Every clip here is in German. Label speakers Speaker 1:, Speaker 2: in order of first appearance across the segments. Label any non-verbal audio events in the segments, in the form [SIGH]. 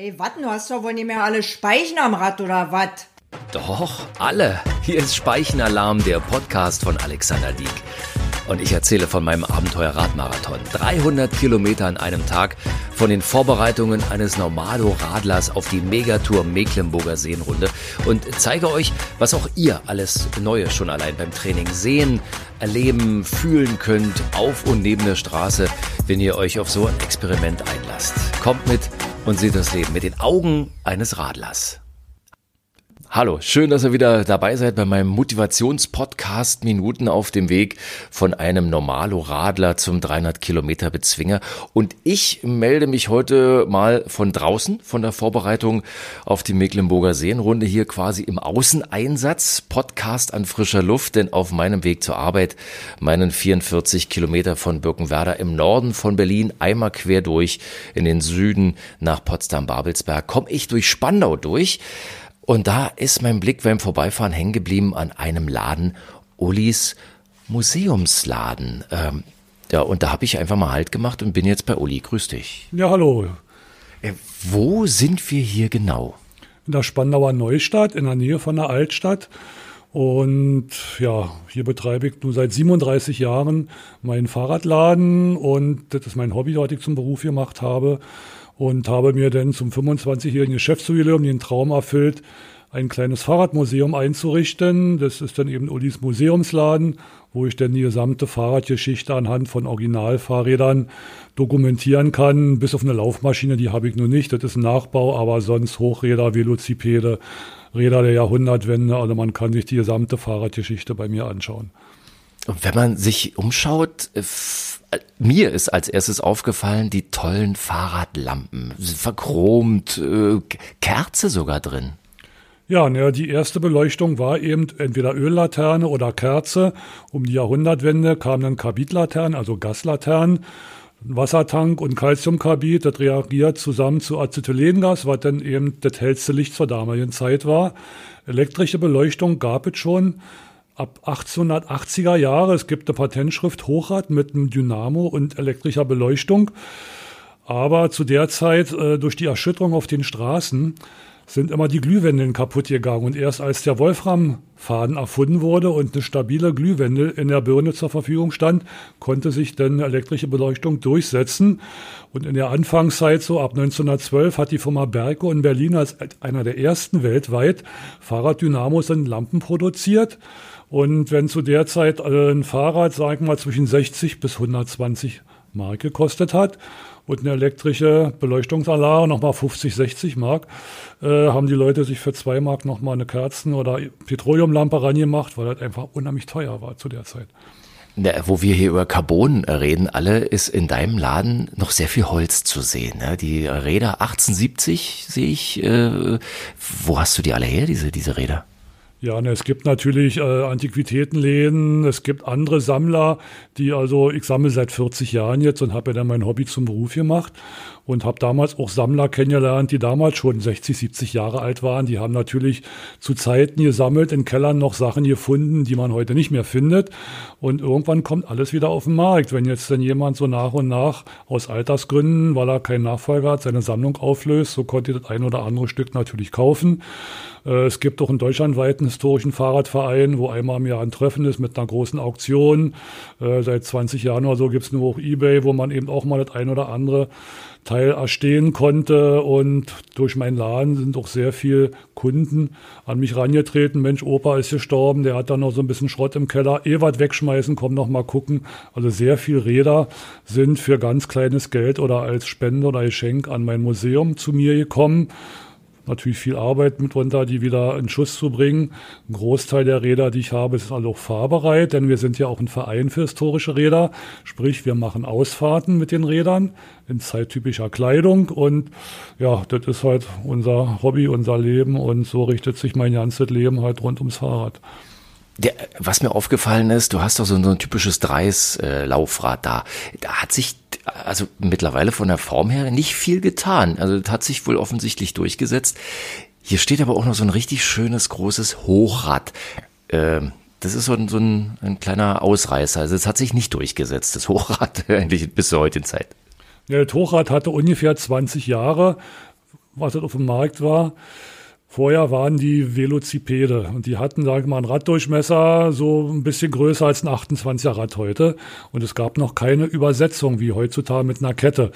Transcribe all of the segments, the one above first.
Speaker 1: Ey, wat, du hast doch wohl nicht mehr alle Speichen am Rad oder wat?
Speaker 2: Doch, alle. Hier ist Speichenalarm, der Podcast von Alexander Dieck. Und ich erzähle von meinem Abenteuer-Radmarathon. 300 Kilometer an einem Tag, von den Vorbereitungen eines Normalo-Radlers auf die Megatour Mecklenburger Seenrunde und zeige euch, was auch ihr alles Neues schon allein beim Training sehen, erleben, fühlen könnt, auf und neben der Straße, wenn ihr euch auf so ein Experiment einlasst. Kommt mit und seht das Leben mit den Augen eines Radlers. Hallo, schön, dass ihr wieder dabei seid bei meinem Motivationspodcast Minuten auf dem Weg von einem Normalo-Radler zum 300 Kilometer Bezwinger. Und ich melde mich heute mal von draußen, von der Vorbereitung auf die Mecklenburger Seenrunde hier quasi im Außeneinsatz, Podcast an frischer Luft, denn auf meinem Weg zur Arbeit, meinen 44 Kilometer von Birkenwerder im Norden von Berlin, einmal quer durch in den Süden nach Potsdam-Babelsberg, komme ich durch Spandau durch. Und da ist mein Blick beim Vorbeifahren hängen geblieben an einem Laden, Ulis Museumsladen. Ähm, ja, und da habe ich einfach mal Halt gemacht und bin jetzt bei Uli. Grüß dich.
Speaker 3: Ja, hallo.
Speaker 2: Äh, wo sind wir hier genau?
Speaker 3: In der Spandauer Neustadt, in der Nähe von der Altstadt. Und ja, hier betreibe ich nun seit 37 Jahren meinen Fahrradladen und das ist mein Hobby, das ich zum Beruf gemacht habe und habe mir dann zum 25-jährigen Geschäftsjubiläum den Traum erfüllt, ein kleines Fahrradmuseum einzurichten. Das ist dann eben Ulis Museumsladen, wo ich dann die gesamte Fahrradgeschichte anhand von Originalfahrrädern dokumentieren kann. Bis auf eine Laufmaschine, die habe ich nur nicht. Das ist ein Nachbau, aber sonst Hochräder, Velocipede, Räder der Jahrhundertwende. Also man kann sich die gesamte Fahrradgeschichte bei mir anschauen.
Speaker 2: Und wenn man sich umschaut, mir ist als erstes aufgefallen, die tollen Fahrradlampen, verchromt, äh, Kerze sogar drin.
Speaker 3: Ja, ne, die erste Beleuchtung war eben entweder Öllaterne oder Kerze. Um die Jahrhundertwende kamen dann Karbidlaternen, also Gaslaternen. Wassertank und Calciumkarbid, das reagiert zusammen zu Acetylengas, was dann eben das hellste Licht zur damaligen Zeit war. Elektrische Beleuchtung gab es schon ab 1880er Jahre. Es gibt eine Patentschrift Hochrad mit einem Dynamo und elektrischer Beleuchtung. Aber zu der Zeit, äh, durch die Erschütterung auf den Straßen, sind immer die Glühwände kaputt gegangen. Und erst als der Wolframfaden erfunden wurde und eine stabile Glühwende in der Birne zur Verfügung stand, konnte sich dann elektrische Beleuchtung durchsetzen. Und in der Anfangszeit, so ab 1912, hat die Firma Berko in Berlin als einer der ersten weltweit Fahrraddynamos in Lampen produziert. Und wenn zu der Zeit äh, ein Fahrrad, sagen wir mal, zwischen 60 bis 120 Mark gekostet hat und eine elektrische Beleuchtungsanlage nochmal 50, 60 Mark, äh, haben die Leute sich für zwei Mark nochmal eine Kerzen- oder Petroleumlampe rangemacht, weil das einfach unheimlich teuer war zu der Zeit.
Speaker 2: Ja, wo wir hier über Carbon reden, alle ist in deinem Laden noch sehr viel Holz zu sehen. Ne? Die Räder 1870 sehe ich. Äh, wo hast du die alle her, diese, diese Räder?
Speaker 3: Ja, ne, es gibt natürlich äh, Antiquitätenläden, es gibt andere Sammler, die also, ich sammle seit 40 Jahren jetzt und habe ja dann mein Hobby zum Beruf gemacht und habe damals auch Sammler kennengelernt, die damals schon 60, 70 Jahre alt waren. Die haben natürlich zu Zeiten gesammelt, in Kellern noch Sachen gefunden, die man heute nicht mehr findet. Und irgendwann kommt alles wieder auf den Markt. Wenn jetzt dann jemand so nach und nach aus Altersgründen, weil er keinen Nachfolger hat, seine Sammlung auflöst, so konnte das ein oder andere Stück natürlich kaufen. Äh, es gibt auch einen deutschlandweiten historischen Fahrradverein, wo einmal im Jahr ein Treffen ist mit einer großen Auktion. Äh, seit 20 Jahren oder so gibt es nur auch Ebay, wo man eben auch mal das ein oder andere Teil erstehen konnte. Und durch meinen Laden sind auch sehr viele Kunden an mich rangetreten. Mensch, Opa ist gestorben, der hat da noch so ein bisschen Schrott im Keller. Was wegschmeißen, komm noch mal gucken. Also sehr viele Räder sind für ganz kleines Geld oder als Spende oder Geschenk an mein Museum zu mir gekommen natürlich viel Arbeit mit runter, die wieder in Schuss zu bringen. Ein Großteil der Räder, die ich habe, ist also auch fahrbereit, denn wir sind ja auch ein Verein für historische Räder. Sprich, wir machen Ausfahrten mit den Rädern in zeittypischer Kleidung und ja, das ist halt unser Hobby, unser Leben und so richtet sich mein ganzes Leben halt rund ums Fahrrad.
Speaker 2: Der, was mir aufgefallen ist, du hast doch so, so ein typisches Dreis-Laufrad da. Da hat sich also mittlerweile von der Form her nicht viel getan. Also das hat sich wohl offensichtlich durchgesetzt. Hier steht aber auch noch so ein richtig schönes großes Hochrad. Ähm, das ist so ein, so ein, ein kleiner Ausreißer. Also es hat sich nicht durchgesetzt, das Hochrad, [LAUGHS] eigentlich bis zur heutigen Zeit.
Speaker 3: Ja, das Hochrad hatte ungefähr 20 Jahre was es auf dem Markt war. Vorher waren die Velocipede und die hatten, sag ich mal, einen Raddurchmesser so ein bisschen größer als ein 28er Rad heute. Und es gab noch keine Übersetzung wie heutzutage mit einer Kette.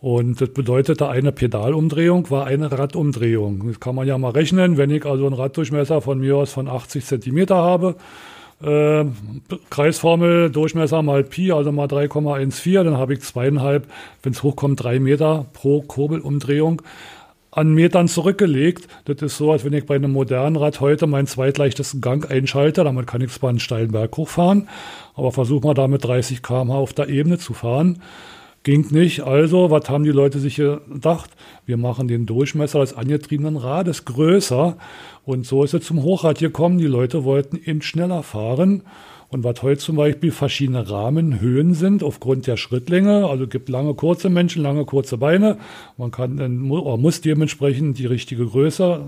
Speaker 3: Und das bedeutete, eine Pedalumdrehung war eine Radumdrehung. Das kann man ja mal rechnen, wenn ich also einen Raddurchmesser von mir aus von 80 Zentimeter habe. Äh, Kreisformel Durchmesser mal Pi, also mal 3,14, dann habe ich zweieinhalb, wenn es hochkommt, drei Meter pro Kurbelumdrehung an Metern zurückgelegt. Das ist so, als wenn ich bei einem modernen Rad heute meinen zweitleichtesten Gang einschalte. Damit kann ich zwar einen steilen Berg hochfahren, aber versuche mal damit 30 km/h auf der Ebene zu fahren. Ging nicht. Also, was haben die Leute sich gedacht? Wir machen den Durchmesser des angetriebenen Rades größer. Und so ist es zum Hochrad gekommen. Die Leute wollten eben schneller fahren. Und was heute zum Beispiel verschiedene Rahmenhöhen sind aufgrund der Schrittlänge, also gibt lange, kurze Menschen, lange, kurze Beine. Man kann, oder muss dementsprechend die richtige Größe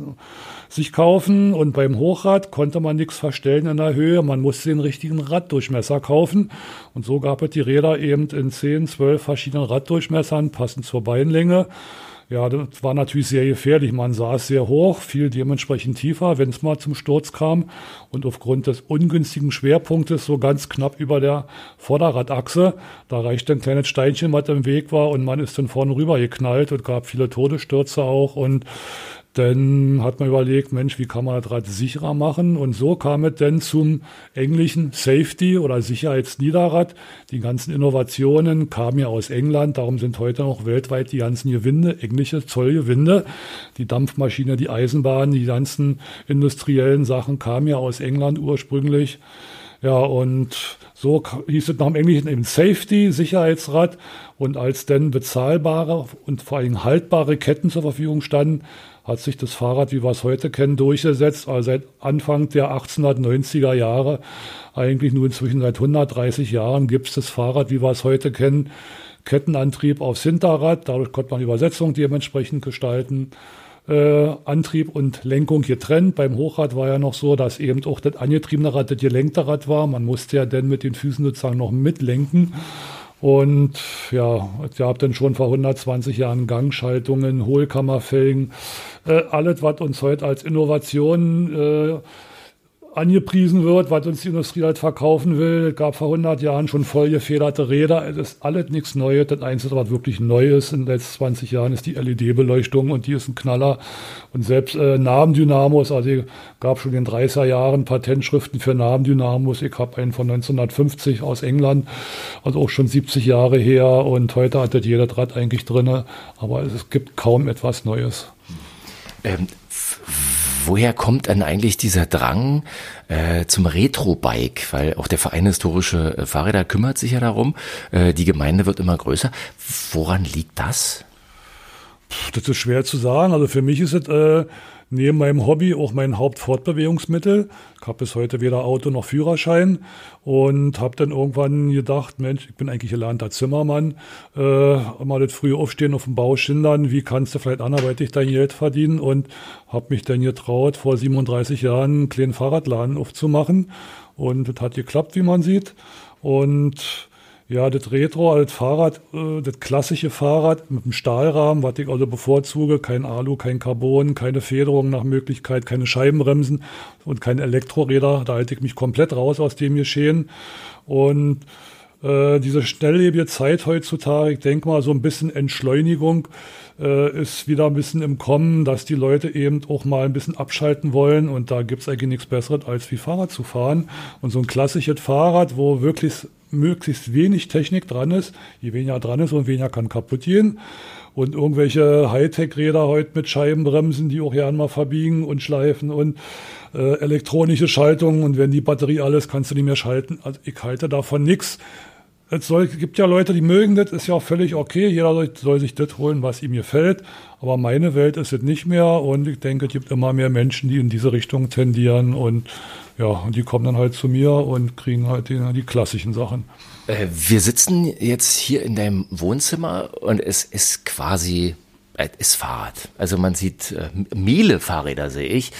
Speaker 3: sich kaufen. Und beim Hochrad konnte man nichts verstellen in der Höhe. Man musste den richtigen Raddurchmesser kaufen. Und so gab es die Räder eben in 10, 12 verschiedenen Raddurchmessern, passend zur Beinlänge. Ja, das war natürlich sehr gefährlich. Man saß sehr hoch, fiel dementsprechend tiefer, wenn es mal zum Sturz kam. Und aufgrund des ungünstigen Schwerpunktes so ganz knapp über der Vorderradachse, da reichte ein kleines Steinchen, was im Weg war, und man ist dann vorne rüber geknallt und gab viele Todesstürze auch. Und dann hat man überlegt, Mensch, wie kann man das Rad sicherer machen? Und so kam es dann zum englischen Safety oder Sicherheitsniederrad. Die ganzen Innovationen kamen ja aus England, darum sind heute noch weltweit die ganzen Gewinde, englische Zollgewinde. Die Dampfmaschine, die Eisenbahn, die ganzen industriellen Sachen kamen ja aus England ursprünglich. Ja, und so hieß es nach dem Englischen eben Safety, Sicherheitsrad. Und als dann bezahlbare und vor allem haltbare Ketten zur Verfügung standen, hat sich das Fahrrad, wie wir es heute kennen, durchgesetzt. Also seit Anfang der 1890er Jahre, eigentlich nur inzwischen seit 130 Jahren, gibt es das Fahrrad, wie wir es heute kennen. Kettenantrieb aufs Hinterrad, dadurch konnte man Übersetzung dementsprechend gestalten. Äh, Antrieb und Lenkung getrennt. Beim Hochrad war ja noch so, dass eben auch das angetriebene Rad das gelenkte Rad war. Man musste ja dann mit den Füßen sozusagen noch mitlenken. Und ja, ihr habt dann schon vor 120 Jahren Gangschaltungen, Hohlkammerfelgen, äh, alles, was uns heute als Innovation äh, angepriesen wird, was uns die Industrie halt verkaufen will. Es gab vor 100 Jahren schon voll gefederte Räder. Es ist alles nichts Neues. Das Einzige, was wirklich neu ist in den letzten 20 Jahren, ist die LED-Beleuchtung und die ist ein Knaller. Und selbst äh, Nabendynamos, also gab schon in den 30er Jahren Patentschriften für Nabendynamos. Ich habe einen von 1950 aus England, also auch schon 70 Jahre her. Und heute hat das jeder Draht eigentlich drin, aber es gibt kaum etwas Neues.
Speaker 2: Ähm, woher kommt denn eigentlich dieser Drang äh, zum Retro-Bike? Weil auch der Verein Historische äh, Fahrräder kümmert sich ja darum. Äh, die Gemeinde wird immer größer. Woran liegt das?
Speaker 3: Das ist schwer zu sagen. Also für mich ist es äh, neben meinem Hobby auch mein Hauptfortbewegungsmittel. Ich habe bis heute weder Auto noch Führerschein und habe dann irgendwann gedacht, Mensch, ich bin eigentlich gelernter Zimmermann, äh, mal das frühe Aufstehen auf dem Bau schindern, wie kannst du vielleicht anderweitig dein Geld verdienen? Und habe mich dann getraut, vor 37 Jahren einen kleinen Fahrradladen aufzumachen. Und das hat geklappt, wie man sieht. Und ja, das Retro als Fahrrad, äh, das klassische Fahrrad mit dem Stahlrahmen, was ich also bevorzuge, kein Alu, kein Carbon, keine Federung nach Möglichkeit, keine Scheibenbremsen und keine Elektroräder. Da halte ich mich komplett raus aus dem Geschehen. Und äh, diese schnelllebige Zeit heutzutage, ich denke mal, so ein bisschen Entschleunigung äh, ist wieder ein bisschen im Kommen, dass die Leute eben auch mal ein bisschen abschalten wollen. Und da gibt's eigentlich nichts Besseres, als wie Fahrrad zu fahren. Und so ein klassisches Fahrrad, wo wirklich möglichst wenig Technik dran ist. Je weniger dran ist, und weniger kann kaputt gehen. Und irgendwelche Hightech-Räder heute mit Scheibenbremsen, die auch gerne mal verbiegen und schleifen und äh, elektronische Schaltungen. Und wenn die Batterie alles, kannst du nicht mehr schalten. Also ich halte davon nichts. Es soll, gibt ja Leute, die mögen das, ist ja auch völlig okay. Jeder soll, soll sich das holen, was ihm gefällt. Aber meine Welt ist es nicht mehr. Und ich denke, es gibt immer mehr Menschen, die in diese Richtung tendieren. Und ja, und die kommen dann halt zu mir und kriegen halt die, die klassischen Sachen.
Speaker 2: Äh, wir sitzen jetzt hier in deinem Wohnzimmer und es ist quasi äh, ist Fahrrad. Also man sieht äh, Miele-Fahrräder, sehe ich.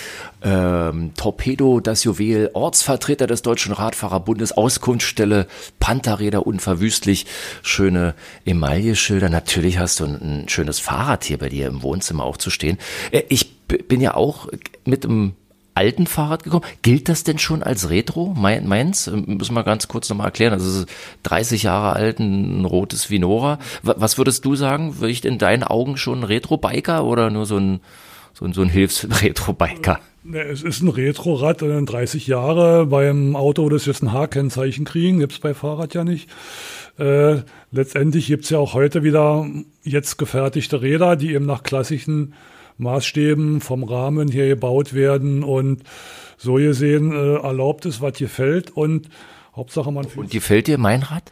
Speaker 2: Ähm, Torpedo, das Juwel, Ortsvertreter des Deutschen Radfahrerbundes, Auskunftsstelle, Pantherräder unverwüstlich, schöne Emailleschilder. Natürlich hast du ein, ein schönes Fahrrad hier bei dir im Wohnzimmer auch zu stehen. Äh, ich bin ja auch mit einem alten Fahrrad gekommen. Gilt das denn schon als Retro? Meins? Ähm, müssen wir ganz kurz nochmal erklären. Also es ist 30 Jahre alt, ein rotes Vinora. Was würdest du sagen? Würde ich in deinen Augen schon ein Retro-Biker oder nur so ein, so ein, so ein Hilfs-Retro-Biker? [LAUGHS]
Speaker 3: Es ist ein Retro-Rad, 30 Jahre. Beim Auto das jetzt ein H-Kennzeichen kriegen, gibt's bei Fahrrad ja nicht. Äh, letztendlich gibt's ja auch heute wieder jetzt gefertigte Räder, die eben nach klassischen Maßstäben vom Rahmen hier gebaut werden und so gesehen äh, erlaubt ist, was gefällt und Hauptsache man.
Speaker 2: Und gefällt dir mein Rad?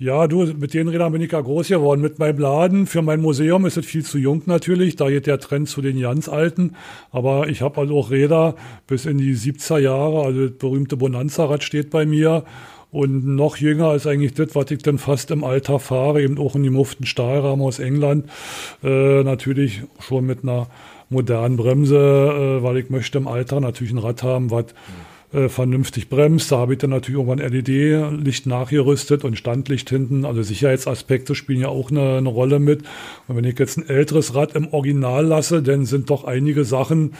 Speaker 3: Ja, du, mit den Rädern bin ich ja groß geworden. Mit meinem Laden, für mein Museum ist es viel zu jung natürlich. Da geht der Trend zu den ganz Alten. Aber ich habe also auch Räder bis in die 70er Jahre. Also das berühmte Bonanza-Rad steht bei mir. Und noch jünger ist eigentlich das, was ich dann fast im Alter fahre, eben auch in die Muften Stahlrahmen aus England. Äh, natürlich schon mit einer modernen Bremse, äh, weil ich möchte im Alter natürlich ein Rad haben, was äh, vernünftig bremst. Da habe ich dann natürlich irgendwann LED-Licht nachgerüstet und Standlicht hinten. Also Sicherheitsaspekte spielen ja auch eine, eine, Rolle mit. Und wenn ich jetzt ein älteres Rad im Original lasse, dann sind doch einige Sachen,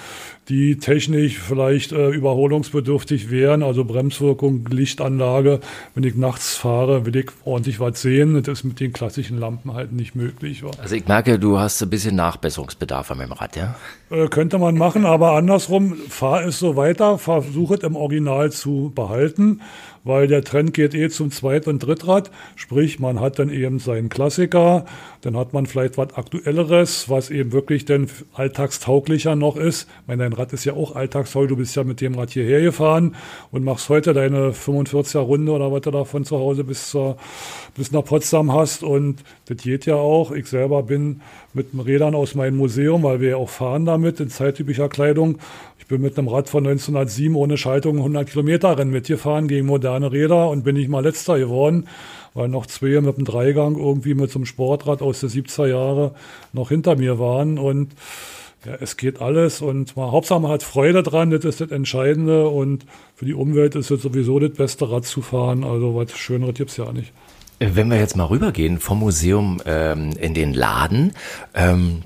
Speaker 3: die technisch vielleicht äh, überholungsbedürftig wären, also Bremswirkung, Lichtanlage. Wenn ich nachts fahre, will ich ordentlich was sehen. Das ist mit den klassischen Lampen halt nicht möglich.
Speaker 2: Wa? Also ich merke, du hast ein bisschen Nachbesserungsbedarf an meinem Rad, ja?
Speaker 3: Äh, könnte man machen, aber andersrum, fahr es so weiter, versuche es im Original zu behalten weil der Trend geht eh zum Zweit- und Drittrad. Sprich, man hat dann eben seinen Klassiker, dann hat man vielleicht was Aktuelleres, was eben wirklich dann alltagstauglicher noch ist. Ich meine, dein Rad ist ja auch alltagstauglich, du bist ja mit dem Rad hierher gefahren und machst heute deine 45er Runde oder was du da von zu Hause bis, zur, bis nach Potsdam hast und das geht ja auch. Ich selber bin mit den Rädern aus meinem Museum, weil wir ja auch fahren damit in zeittypischer Kleidung bin mit einem Rad von 1907 ohne Schaltung 100 Kilometer Rennen mitgefahren gegen moderne Räder und bin nicht mal letzter geworden, weil noch zwei mit dem Dreigang irgendwie mit so einem Sportrad aus den 70er Jahre noch hinter mir waren. Und ja, es geht alles und mal, Hauptsache man hat Freude dran, das ist das Entscheidende. Und für die Umwelt ist es sowieso das beste Rad zu fahren, also was Schöneres gibt's ja nicht.
Speaker 2: Wenn wir jetzt mal rübergehen vom Museum ähm, in den Laden, ähm,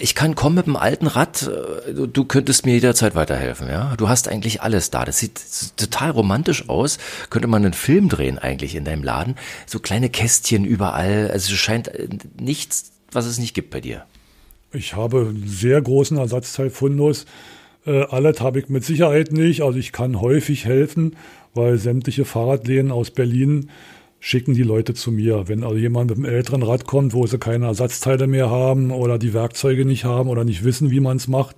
Speaker 2: ich kann kommen mit dem alten Rad, äh, du könntest mir jederzeit weiterhelfen, ja. Du hast eigentlich alles da. Das sieht total romantisch aus. Könnte man einen Film drehen eigentlich in deinem Laden. So kleine Kästchen überall. Also es scheint äh, nichts, was es nicht gibt bei dir.
Speaker 3: Ich habe einen sehr großen Ersatzteilfundus. Äh, alles habe ich mit Sicherheit nicht. Also ich kann häufig helfen, weil sämtliche Fahrradläden aus Berlin schicken die Leute zu mir. Wenn also jemand mit einem älteren Rad kommt, wo sie keine Ersatzteile mehr haben oder die Werkzeuge nicht haben oder nicht wissen, wie man es macht,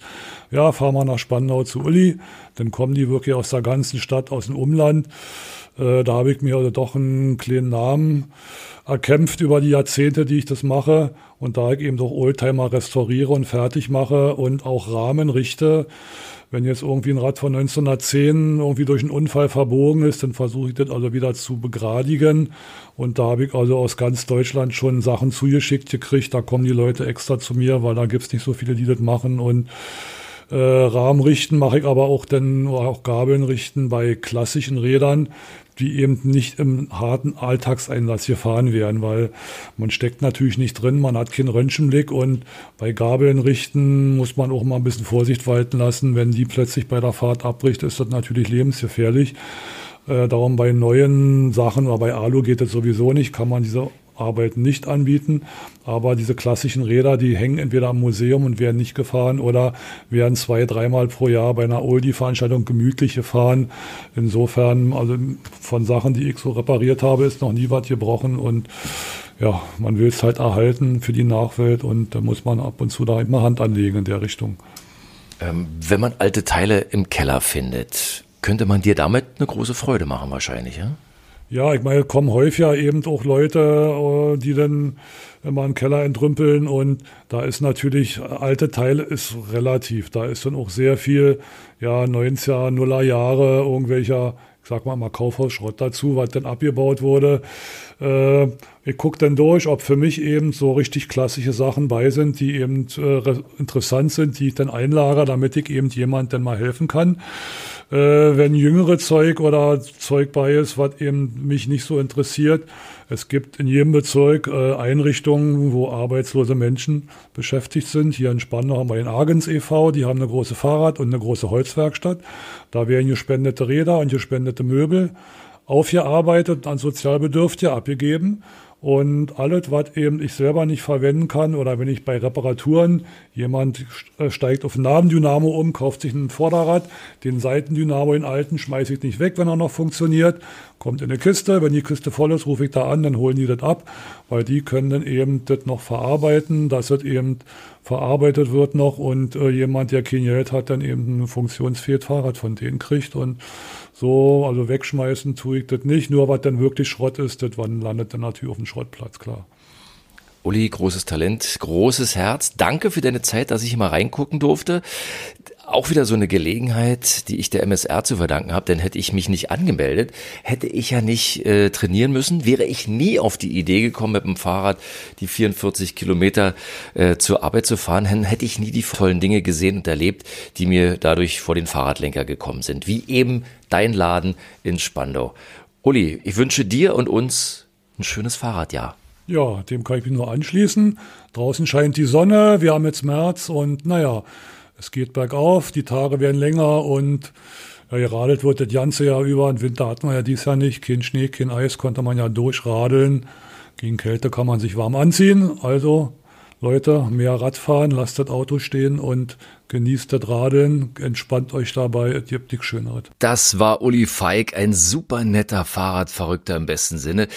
Speaker 3: ja, fahren wir nach Spandau zu Uli. Dann kommen die wirklich aus der ganzen Stadt, aus dem Umland. Äh, da habe ich mir also doch einen kleinen Namen erkämpft über die Jahrzehnte, die ich das mache. Und da ich eben doch Oldtimer restauriere und fertig mache und auch Rahmen richte, wenn jetzt irgendwie ein Rad von 1910 irgendwie durch einen Unfall verbogen ist, dann versuche ich das also wieder zu begradigen. Und da habe ich also aus ganz Deutschland schon Sachen zugeschickt gekriegt. Da kommen die Leute extra zu mir, weil da gibt es nicht so viele, die das machen. Und äh, Rahmen richten mache ich aber auch dann auch Gabeln richten bei klassischen Rädern die eben nicht im harten Alltagseinsatz gefahren werden, weil man steckt natürlich nicht drin, man hat keinen Röntgenblick und bei Gabeln richten muss man auch mal ein bisschen Vorsicht walten lassen. Wenn die plötzlich bei der Fahrt abbricht, ist das natürlich lebensgefährlich. Äh, darum bei neuen Sachen oder bei Alu geht das sowieso nicht, kann man diese Arbeit nicht anbieten. Aber diese klassischen Räder, die hängen entweder am Museum und werden nicht gefahren oder werden zwei, dreimal pro Jahr bei einer Oldie-Veranstaltung gemütlich gefahren. Insofern, also von Sachen, die ich so repariert habe, ist noch nie was gebrochen und ja, man will es halt erhalten für die Nachwelt und da muss man ab und zu da immer Hand anlegen in der Richtung.
Speaker 2: Ähm, wenn man alte Teile im Keller findet, könnte man dir damit eine große Freude machen wahrscheinlich, ja?
Speaker 3: Ja, ich meine, kommen häufiger eben auch Leute, äh, die dann immer einen Keller entrümpeln und da ist natürlich, alte Teile ist relativ. Da ist dann auch sehr viel, ja, 90er, Nuller Jahre irgendwelcher ich sag mal mal Kaufhausschrott dazu, was dann abgebaut wurde. Äh, ich gucke dann durch, ob für mich eben so richtig klassische Sachen bei sind, die eben äh, interessant sind, die ich dann einlagere, damit ich eben jemand dann mal helfen kann. Äh, wenn jüngere Zeug oder Zeug bei ist, was eben mich nicht so interessiert, es gibt in jedem Bezirk äh, Einrichtungen, wo arbeitslose Menschen beschäftigt sind. Hier in Spandau haben wir den Argens e.V., die haben eine große Fahrrad- und eine große Holzwerkstatt. Da werden gespendete Räder und gespendete Möbel aufgearbeitet und an Sozialbedürftige abgegeben. Und alles, was eben ich selber nicht verwenden kann oder wenn ich bei Reparaturen, jemand äh, steigt auf ein Nabendynamo um, kauft sich ein Vorderrad, den Seitendynamo, den alten, schmeiße ich nicht weg, wenn er noch funktioniert, kommt in eine Kiste, wenn die Kiste voll ist, rufe ich da an, dann holen die das ab, weil die können dann eben das noch verarbeiten, dass es eben verarbeitet wird noch und äh, jemand, der kein Geld hat, dann eben ein funktionsfähiges Fahrrad von denen kriegt und so, also wegschmeißen tue ich das nicht. Nur was dann wirklich Schrott ist, das landet dann natürlich auf dem Schrottplatz, klar.
Speaker 2: Uli, großes Talent, großes Herz. Danke für deine Zeit, dass ich mal reingucken durfte auch wieder so eine Gelegenheit, die ich der MSR zu verdanken habe, denn hätte ich mich nicht angemeldet, hätte ich ja nicht äh, trainieren müssen, wäre ich nie auf die Idee gekommen, mit dem Fahrrad die 44 Kilometer äh, zur Arbeit zu fahren, hätte ich nie die tollen Dinge gesehen und erlebt, die mir dadurch vor den Fahrradlenker gekommen sind, wie eben dein Laden in Spandau. Uli, ich wünsche dir und uns ein schönes Fahrradjahr.
Speaker 3: Ja, dem kann ich mich nur anschließen. Draußen scheint die Sonne, wir haben jetzt März und naja, es geht bergauf, die Tage werden länger und ja, geradelt wird das ganze Jahr über. Im Winter hat man ja dies Jahr nicht. Kein Schnee, kein Eis, konnte man ja durchradeln. Gegen Kälte kann man sich warm anziehen. Also Leute, mehr Radfahren, lasst das Auto stehen und genießt das Radeln, entspannt euch dabei, es gibt nichts Schöneres.
Speaker 2: Das war Uli Feig, ein super netter Fahrradverrückter im besten Sinne.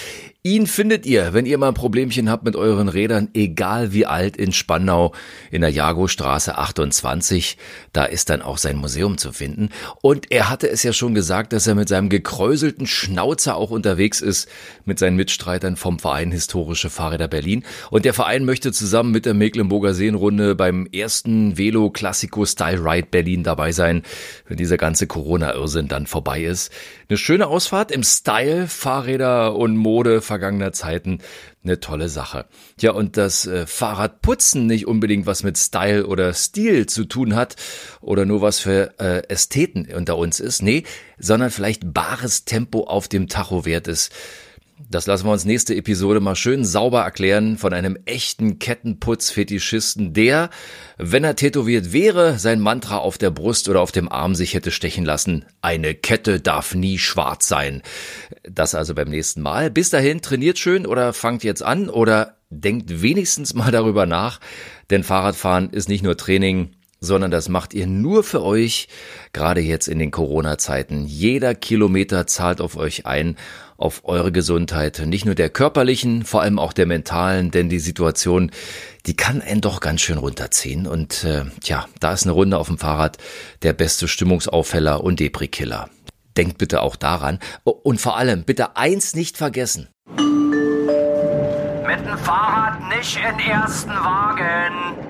Speaker 2: Ihn findet ihr, wenn ihr mal ein Problemchen habt mit euren Rädern, egal wie alt, in Spandau in der Jagostraße 28. Da ist dann auch sein Museum zu finden. Und er hatte es ja schon gesagt, dass er mit seinem gekräuselten Schnauzer auch unterwegs ist mit seinen Mitstreitern vom Verein Historische Fahrräder Berlin. Und der Verein möchte zusammen mit der Mecklenburger Seenrunde beim ersten Velo Classico Style Ride Berlin dabei sein, wenn dieser ganze Corona-Irrsinn dann vorbei ist. Eine schöne Ausfahrt im Style, Fahrräder und Mode vergangener Zeiten eine tolle Sache. Ja, und das äh, Fahrradputzen nicht unbedingt was mit Style oder Stil zu tun hat oder nur was für äh, Ästheten unter uns ist, nee, sondern vielleicht bares Tempo auf dem Tacho wert ist. Das lassen wir uns nächste Episode mal schön sauber erklären von einem echten Kettenputz-Fetischisten, der, wenn er tätowiert wäre, sein Mantra auf der Brust oder auf dem Arm sich hätte stechen lassen. Eine Kette darf nie schwarz sein. Das also beim nächsten Mal. Bis dahin trainiert schön oder fangt jetzt an oder denkt wenigstens mal darüber nach, denn Fahrradfahren ist nicht nur Training, sondern das macht ihr nur für euch, gerade jetzt in den Corona-Zeiten. Jeder Kilometer zahlt auf euch ein auf eure Gesundheit, nicht nur der körperlichen, vor allem auch der mentalen, denn die Situation, die kann einen doch ganz schön runterziehen und äh, tja, da ist eine Runde auf dem Fahrrad der beste Stimmungsaufheller und Depri-Killer. Denkt bitte auch daran und vor allem bitte eins nicht vergessen.
Speaker 4: Mit dem Fahrrad nicht in ersten Wagen.